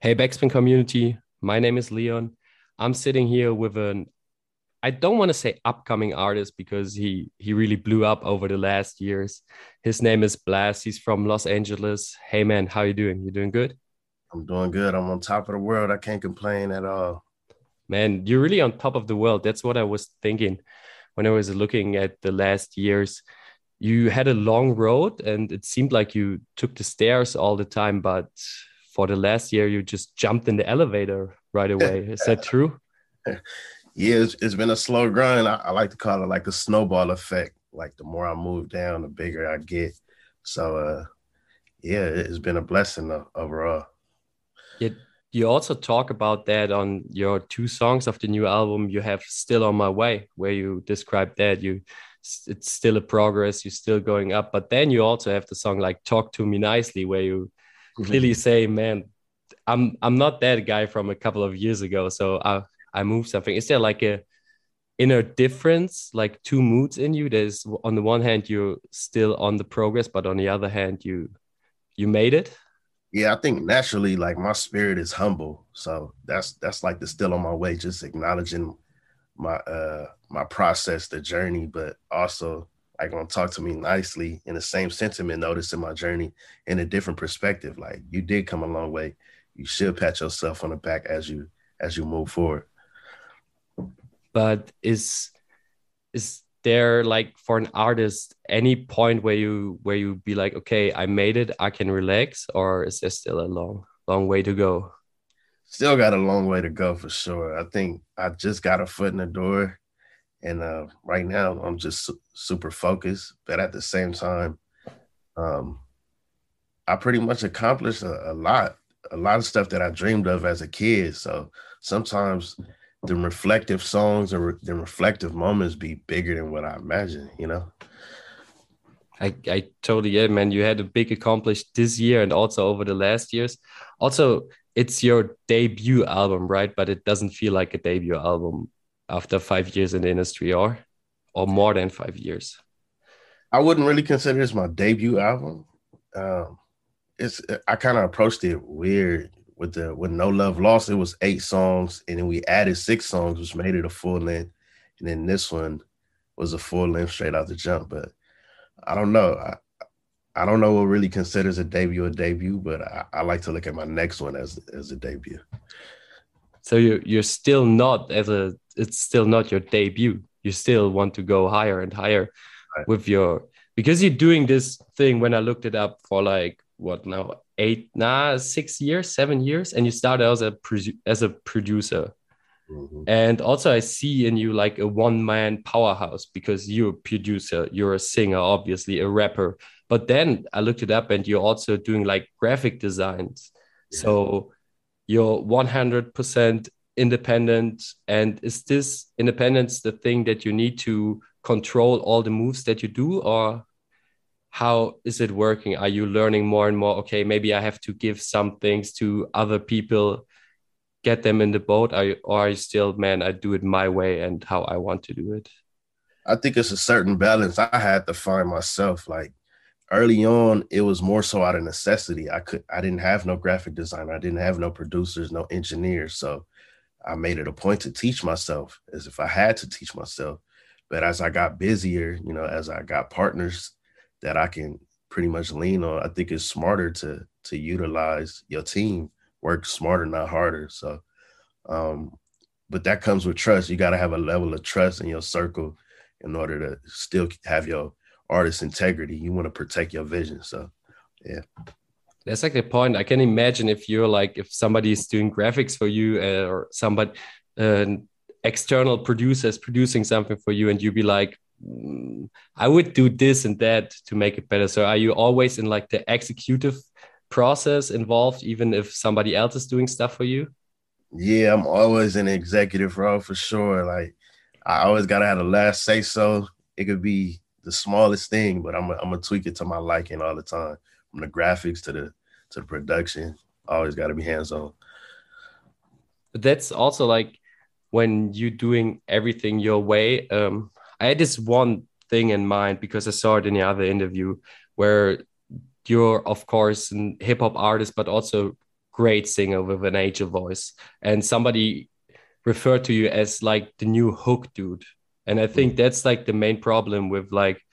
Hey, Backspin community. My name is Leon. I'm sitting here with an I don't want to say upcoming artist because he he really blew up over the last years. His name is Blxst. He's from Los Angeles. Hey man, how you doing? You doing good? I'm doing good. I'm on top of the world. I can't complain at all. Man, you're really on top of the world. That's what I was thinking when I was looking at the last years. You had a long road and it seemed like you took the stairs all the time, but for the last year you just jumped in the elevator right away. Is that true? yeah, it's, it's been a slow grind. I, I, like to call it like a snowball effect. Like the more I move down, the bigger I get. So, uh, yeah, it's been a blessing overall. Yeah, you also talk about that on your two songs of the new album. You have "Still on My Way," where you describe that you it's still a progress, you're still going up. But then you also have the song like "Talk to Me Nicely," where you. Clearly say, "Man, I'm I'm not that guy from a couple of years ago." So I I move something. Is there like a inner difference, like two moods in you? There's on the one hand you're still on the progress, but on the other hand you you made it. Yeah, I think naturally, like my spirit is humble, so that's that's like the still on my way, just acknowledging my uh my process, the journey, but also like gonna talk to me nicely in the same sentiment, noticing my journey in a different perspective. Like you did come a long way. You should pat yourself on the back as you as you move forward but is is there like for an artist any point where you where you be like okay i made it i can relax or is there still a long long way to go still got a long way to go for sure i think i just got a foot in the door and uh, right now i'm just su super focused but at the same time um, i pretty much accomplished a, a lot a lot of stuff that i dreamed of as a kid so sometimes the reflective songs or the reflective moments be bigger than what I imagine, you know? I, I totally it, man. You had a big accomplished this year and also over the last years. Also, it's your debut album, right? But it doesn't feel like a debut album after five years in the industry or or more than five years. I wouldn't really consider this my debut album. Um, it's I kind of approached it weird with the with No Love Lost, it was eight songs, and then we added six songs, which made it a full length. And then this one was a full length straight out the jump. But I don't know. I, I don't know what really considers a debut a debut, but I, I like to look at my next one as as a debut. So you you're still not as a it's still not your debut. You still want to go higher and higher right. with your because you're doing this thing when I looked it up for like what now eight nah six years seven years and you started as a as a producer mm-hmm. and also i see in you like a one-man powerhouse because you're a producer you're a singer obviously a rapper but then i looked it up and you're also doing like graphic designs yeah. so you're 100% independent and is this independence the thing that you need to control all the moves that you do or how is it working? Are you learning more and more okay maybe i have to give some things to other people get them in the boat are you, or are you still man i do it my way and how i want to do it? I think it's a certain balance i had to find myself like early on it was more so out of necessity. I could i didn't have no graphic designer i didn't have no producers no engineers so i made it a point to teach myself as if i had to teach myself but as i got busier you know as i got partners that I can pretty much lean on. I think it's smarter to to utilize your team, work smarter, not harder. So, um, but that comes with trust. You got to have a level of trust in your circle in order to still have your artist integrity. You want to protect your vision. So, yeah. That's like the point. I can imagine if you're like if somebody is doing graphics for you uh, or somebody, external producers producing something for you, and you be like, Mm, I would do this and that to make it better. So are you always in like the executive process involved, even if somebody else is doing stuff for you? Yeah, I'm always in the executive role for sure. Like I always gotta have the last say so. It could be the smallest thing, but I'm I'm gonna tweak it to my liking all the time. From the graphics to the to the production. Always gotta be hands on. But that's also like when you're doing everything your way. Um, I had this one thing in mind because I saw it in the other interview where you're, of course, a hip hop artist, but also great singer with an angel voice, and somebody referred to you as like the new hook dude. And I think that's like the main problem with like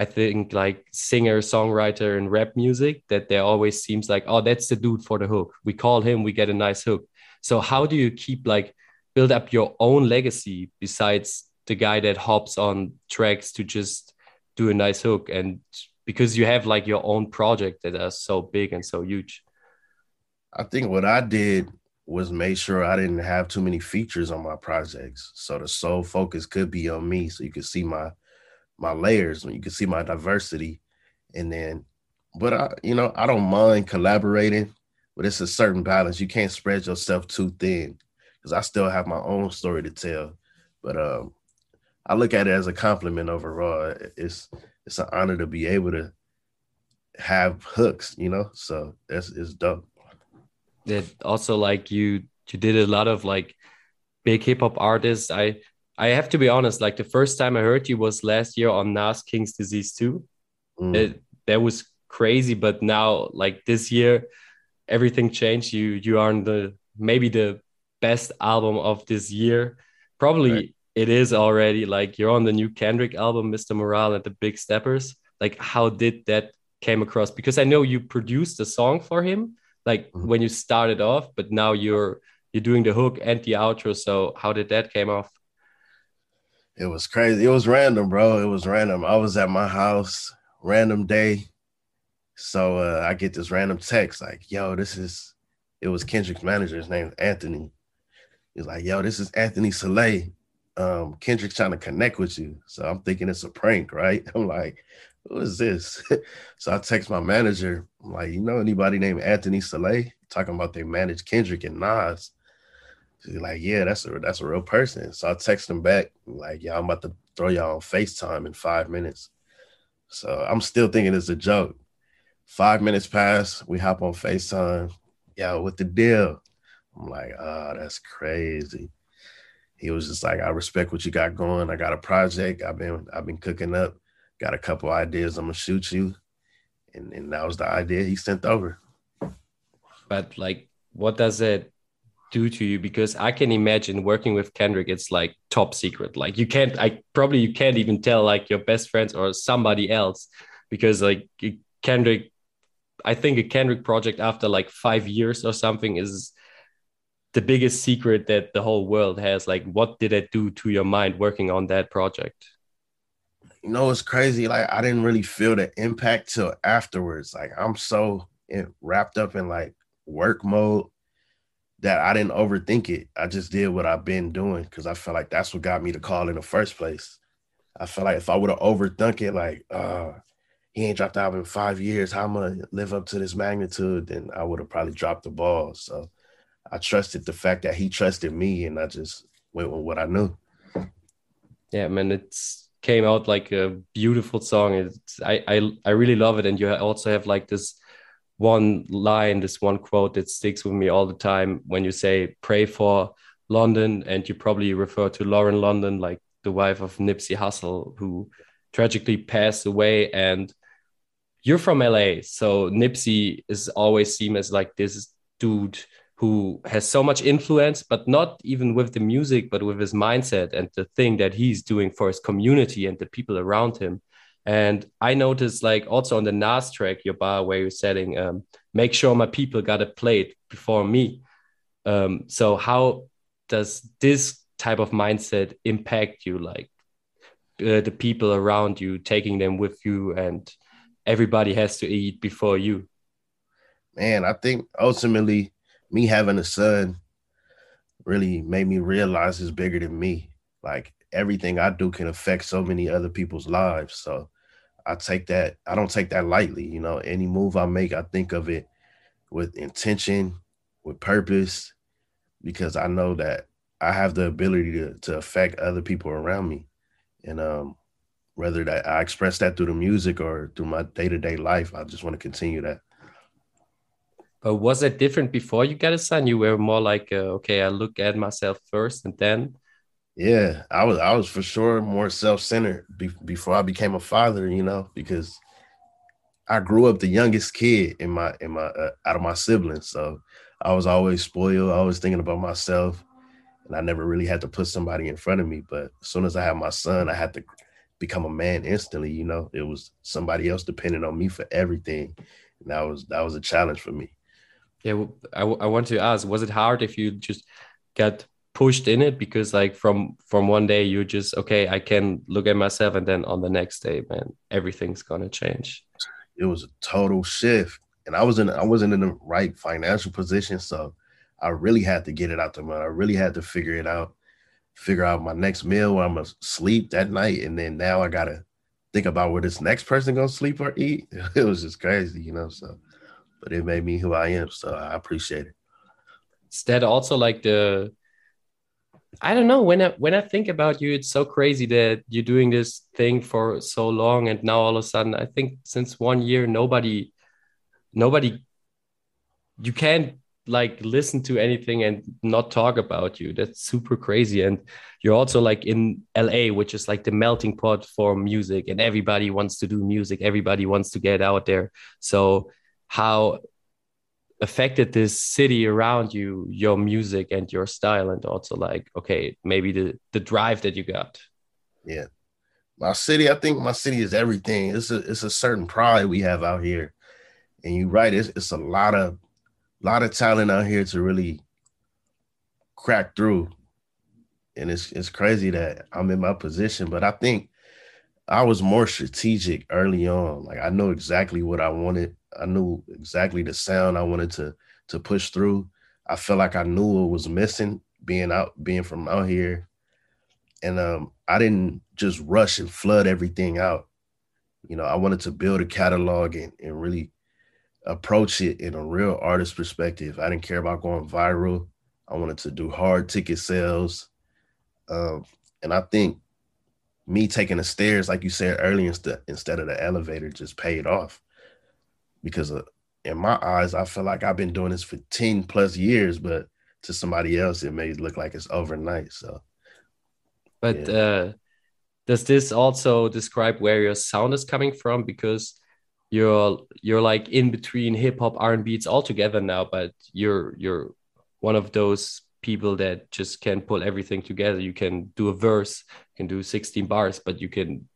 I think like singer, songwriter, and rap music that there always seems like, oh, that's the dude for the hook. We call him, we get a nice hook. So how do you keep like build up your own legacy besides the guy that hops on tracks to just do a nice hook and because you have like your own project that are so big and so huge? I think what I did was make sure I didn't have too many features on my projects. So the sole focus could be on me. So you could see my my layers, when you can see my diversity. And then, but I, you know, I don't mind collaborating, but it's a certain balance. You can't spread yourself too thin because I still have my own story to tell. But um, I look at it as a compliment overall. It's it's an honor to be able to have hooks, you know. So that's it's dope. That also like you you did a lot of like big hip hop artists. I I have to be honest, like the first time I heard you was last year on Nas King's Disease 2. Mm. It, that was crazy, but now like this year, everything changed. You you are on the maybe the best album of this year. Probably right. it is already like you're on the new Kendrick album, Mr. Morale and the Big Steppers. Like how did that came across? Because I know you produced a song for him, like mm. when you started off, but now you're you're doing the hook and the outro. So how did that came off? It was crazy. It was random, bro. It was random. I was at my house, random day. So uh, I get this random text like, yo, this is, it was Kendrick's manager. His name is Anthony. He's like, yo, this is Anthony Saleh. Um, Kendrick's trying to connect with you. So I'm thinking it's a prank, right? I'm like, who is this? so I text my manager. I'm like, you know anybody named Anthony Saleh? Talking about they manage Kendrick and Nas. She's like, yeah, that's a that's a real person. So I text him back, like, yeah, I'm about to throw y'all on FaceTime in five minutes. So I'm still thinking it's a joke. Five minutes pass, we hop on FaceTime. Yo, what the deal? I'm like, oh, that's crazy. He was just like, I respect what you got going. I got a project. I've been I've been cooking up, got a couple ideas. I'm gonna shoot you. And, and that was the idea he sent over. But like, what does it do to you because I can imagine working with Kendrick, it's like top secret. Like you can't, I probably you can't even tell like your best friends or somebody else because like Kendrick, I think a Kendrick project after like five years or something is the biggest secret that the whole world has. Like, what did it do to your mind working on that project? You know, it's crazy. Like, I didn't really feel the impact till afterwards. Like, I'm so wrapped up in like work mode that I didn't overthink it. I just did what I've been doing because I felt like that's what got me the call in the first place. I felt like if I would have overthunk it, like, uh, he ain't dropped out in five years, how am I gonna live up to this magnitude? Then I would have probably dropped the ball. So I trusted the fact that he trusted me and I just went with what I knew. Yeah, man, it's came out like a beautiful song. It's I I, I really love it. And you also have like this one line, this one quote that sticks with me all the time when you say pray for London, and you probably refer to Lauren London, like the wife of Nipsey Hussle, who tragically passed away. And you're from LA, so Nipsey is always seen as like this dude who has so much influence, but not even with the music, but with his mindset and the thing that he's doing for his community and the people around him. And I noticed, like, also on the Nas track, your bar where you're setting, um, make sure my people got a plate before me. Um, so, how does this type of mindset impact you? Like, uh, the people around you, taking them with you, and everybody has to eat before you? Man, I think ultimately, me having a son really made me realize it's bigger than me. Like, everything I do can affect so many other people's lives. So I take that, I don't take that lightly. You know, any move I make, I think of it with intention, with purpose, because I know that I have the ability to, to affect other people around me. And um, whether that I express that through the music or through my day to day life, I just want to continue that. But was it different before you got a son? You were more like, uh, okay, I look at myself first and then yeah, I was I was for sure more self-centered be- before I became a father, you know, because I grew up the youngest kid in my in my uh, out of my siblings. So I was always spoiled, always thinking about myself. And I never really had to put somebody in front of me. But as soon as I had my son, I had to become a man instantly. You know, it was somebody else depending on me for everything. And that was that was a challenge for me. Yeah, I, I want to ask, was it hard if you just get pushed in it because like from from one day you just okay i can look at myself and then on the next day man everything's gonna change. It was a total shift. And i was in i wasn't in the right financial position so i really had to get it out the mud. I really had to figure it out figure out my next meal where i'm gonna sleep that night. And then now i gotta think about where this next person gonna sleep or eat. It was just crazy you know so but it made me who i am so i appreciate it. Is that also like the I don't know when I when I think about you, it's so crazy that you're doing this thing for so long, and now all of a sudden, I think since one year, nobody, nobody, you can't like listen to anything and not talk about you. That's super crazy, and you're also like in LA, which is like the melting pot for music, and everybody wants to do music, everybody wants to get out there. So how affected this city around you your music and your style and also like okay maybe the the drive that you got. Yeah. My city i think my city is everything. It's a it's a certain pride we have out here. And you're right it's, it's a lot of lot of talent out here to really crack through. And it's it's crazy that i'm in my position but i think i was more strategic early on. Like i know exactly what i wanted I knew exactly the sound I wanted to to push through. I felt like I knew what was missing being out, being from out here. And um, I didn't just rush and flood everything out. You know, I wanted to build a catalog and, and really approach it in a real artist perspective. I didn't care about going viral. I wanted to do hard ticket sales. Um, and I think me taking the stairs, like you said earlier, instead instead of the elevator, just paid off because uh, in my eyes, I feel like I've been doing this for 10 plus years, but to somebody else, it may look like it's overnight. So, but yeah. uh, does this also describe where your sound is coming from? Because you're you're like in between hip hop, R and B, it's all together now. But you're you're one of those people that just can pull everything together. You can do a verse, you can do 16 bars, but you can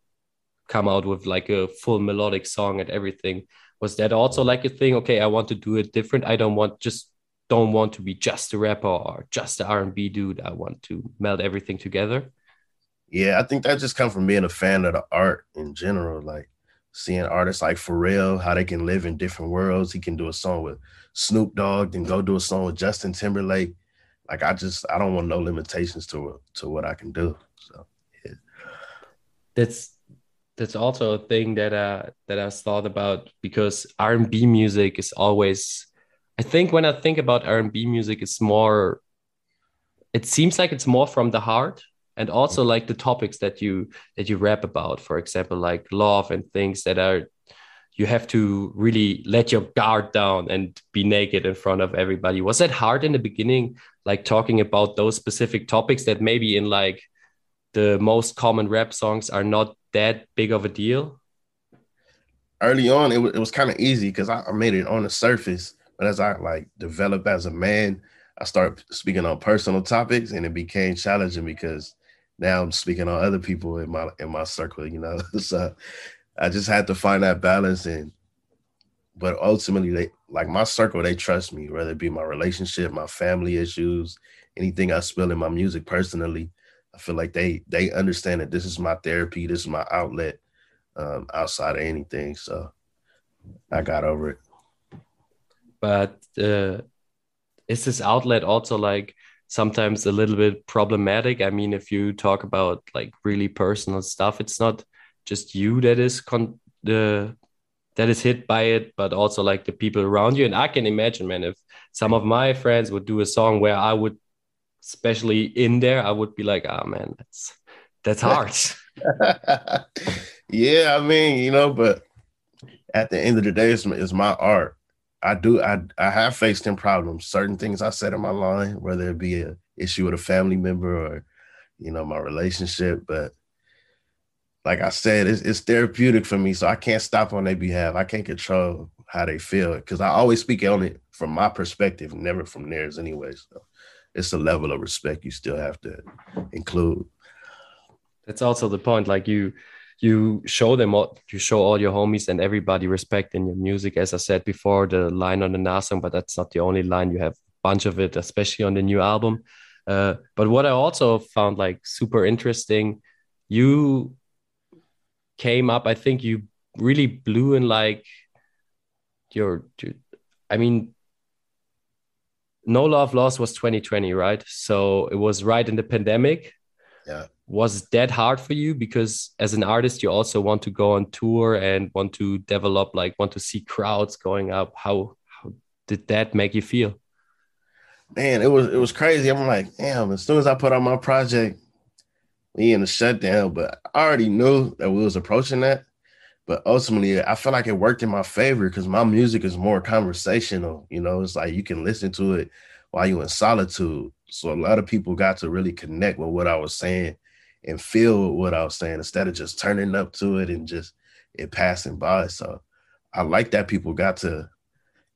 come out with like a full melodic song and everything was that also like a thing okay i want to do it different i don't want just don't want to be just a rapper or just an r&b dude i want to meld everything together yeah i think that just comes from being a fan of the art in general like seeing artists like Pharrell, how they can live in different worlds. He can do a song with Snoop Dogg, then go do a song with Justin Timberlake. Like I just I don't want no limitations to to what I can do. So yeah. That's that's also a thing that uh that I thought about because R&B music is always I think when I think about R&B music it's more it seems like it's more from the heart and also like the topics that you that you rap about. For example like love and things that are you have to really let your guard down and be naked in front of everybody. Was that hard in the beginning like talking about those specific topics that maybe in like the most common rap songs are not that big of a deal? Early on, it, it was kind of easy because I, I made it on the surface. But as I like developed as a man, I started speaking on personal topics, and it became challenging because now I'm speaking on other people in my in my circle. You know, so I just had to find that balance. And but ultimately, they like my circle, they trust me, whether it be my relationship, my family issues, anything I spill in my music personally. I feel like they they understand that this is my therapy, this is my outlet um, outside of anything. So I got over it. But uh, is this outlet also like sometimes a little bit problematic? I mean, if you talk about like really personal stuff, it's not just you that is con the that is hit by it, but also like the people around you. And I can imagine, man, if some of my friends would do a song where I would especially in there, I would be like, oh man, that's that's hard. yeah, I mean, you know, but at the end of the day, it's, it's my art. I do I I have faced in problems. Certain things I said in my line, whether it be a issue with a family member or you know my relationship, but like I said, it's, it's therapeutic for me, so I can't stop on their behalf. I can't control how they feel because I always speak on it from my perspective, never from theirs anyway. So it's a level of respect you still have to include. That's also the point. Like you, you show them all, you show all your homies and everybody respect in your music. As I said before, the line on the Nas song, but that's not the only line. You have a bunch of it, especially on the new album. Uh, but what I also found like super interesting, you came up. I think you really blew in like your, your I mean, No Love Lost was 2020, right? So it was right in the pandemic. Yeah. Was that hard for you? Because as an artist, you also want to go on tour and want to develop, like, want to see crowds going up. How how did that make you feel? Man, it was it was crazy. I'm like, damn. As soon as I put on my project, we in the shutdown, but I already knew that we was approaching that. But ultimately, I feel like it worked in my favor because my music is more conversational. You know, it's like you can listen to it while you're in solitude. So a lot of people got to really connect with what I was saying and feel what I was saying instead of just turning up to it and just it passing by. So I like that people got to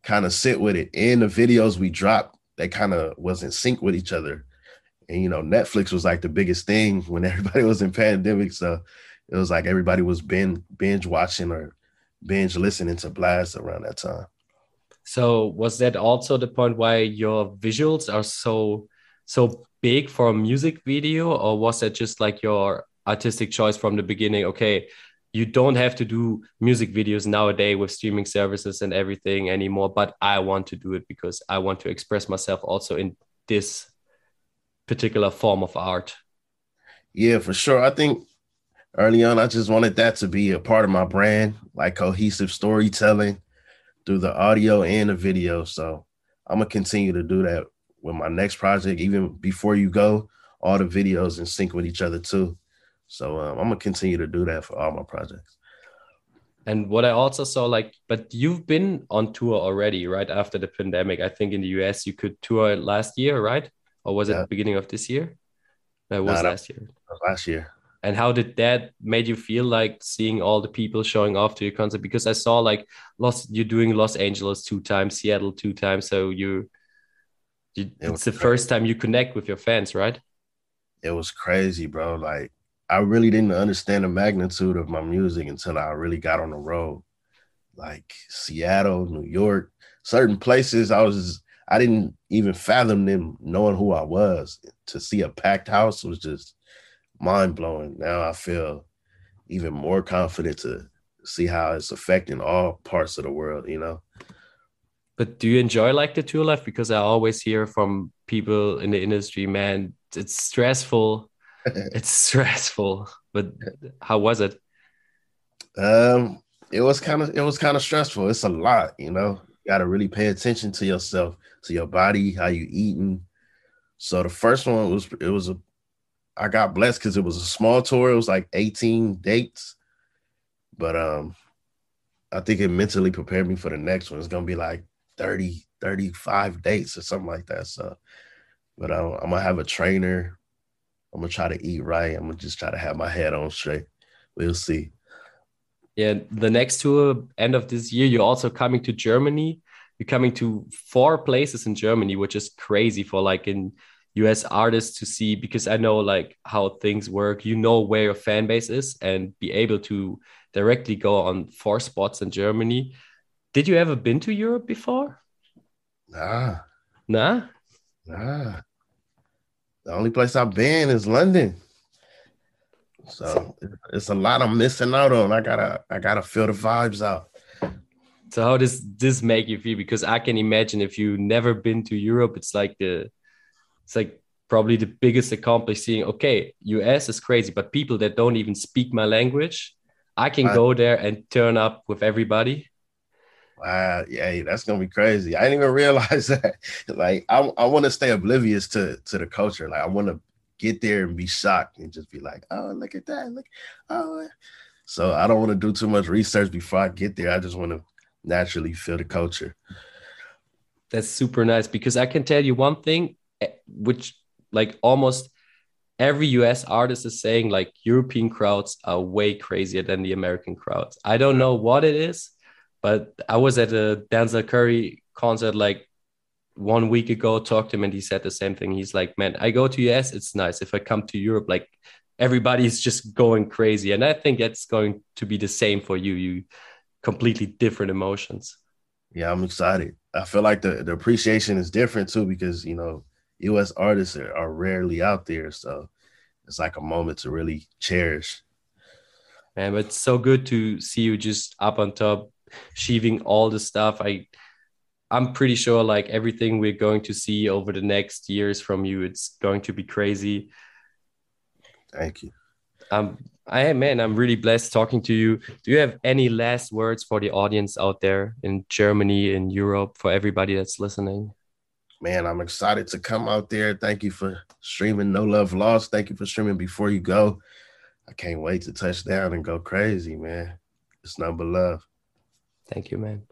kind of sit with it. In the videos we dropped, they kind of was in sync with each other. And you know, Netflix was like the biggest thing when everybody was in pandemic. So it was like everybody was binge binge watching or binge listening to Blxst around that time. So was that also the point why your visuals are so so big for a music video, or was that just like your artistic choice from the beginning? Okay, you don't have to do music videos nowadays with streaming services and everything anymore, but I want to do it because I want to express myself also in this particular form of art. Yeah, for sure. I think early on, I just wanted that to be a part of my brand, like cohesive storytelling through the audio and the video. So I'm gonna continue to do that with my next project. Even before you go, all the videos in sync with each other too. So um, I'm gonna continue to do that for all my projects. And what I also saw, like, but you've been on tour already, right? After the pandemic, I think in the US you could tour last year, right? Or was it yeah. the beginning of this year? No, it was last year. Last year and how did that made you feel like seeing all the people showing off to your concert? Because i saw like los you're doing los angeles two times seattle two times so you, you it it's the crazy. first time you connect with your fans right? It was crazy bro. Like i really didn't understand the magnitude of my music until i really got on the road. Like seattle new york certain places i was i didn't even fathom them knowing who i was. To see a packed house was just mind blowing. Now I feel even more confident to see how it's affecting all parts of the world, you know. But do you enjoy like the tour life? Because I always hear from people in the industry, man, it's stressful. it's stressful. But how was it? Um, it was kind of it was kind of stressful. It's a lot, you know. You gotta really pay attention to yourself, to your body, how you eating. So the first one was it was a I got blessed because it was a small tour. It was like 18 dates. But um, I think it mentally prepared me for the next one. It's gonna be like 30, 35 dates or something like that. So, but I'm, I'm gonna have a trainer. I'm gonna try to eat right. I'm gonna just try to have my head on straight. We'll see. Yeah, the next tour, end of this year, you're also coming to Germany. You're coming to four places in Germany, which is crazy for like in US artists to see because I know like how things work. You know where your fan base is and be able to directly go on four spots in Germany. Did you ever been to Europe before? Nah. Nah? Nah. The only place I've been is London. So it's a lot I'm missing out on. I gotta I gotta feel the vibes out. So how does this make you feel? Because I can imagine if you never been to Europe, it's like the it's like probably the biggest accomplishment seeing okay us is crazy but people that don't even speak my language i can go there and turn up with everybody. Wow. Yeah that's gonna be crazy. I didn't even realize that. Like i, I want to stay oblivious to to the culture. Like i want to get there and be shocked and just be like oh look at that. Look oh. So i don't want to do too much research before i get there. I just want to naturally feel the culture. That's super nice because i can tell you one thing Eh, which like almost every US artist is saying like European crowds are way crazier than the American crowds. I don't know what it is, But I was at a Denzel Curry concert like one week ago, talked to him, and he said the same thing. He's like, "Man, I go to US, it's nice. If I come to Europe, like everybody's just going crazy." And I think it's going to be the same for you. You completely different emotions. Yeah, I'm excited. I feel like the, the appreciation is different too because you know US artists are, are rarely out there. So it's like a moment to really cherish. Man, but it's so good to see you just up on top, achieving all the stuff. I I'm pretty sure like everything we're going to see over the next years from you, it's going to be crazy. Thank you. Um, I am man, I'm really blessed talking to you. Do you have any last words for the audience out there in Germany, in Europe, for everybody that's listening? Man, I'm excited to come out there. Thank you for streaming No Love Lost. Thank you for streaming Before You Go. I can't wait to touch down and go crazy, man. It's number love. Thank you, man.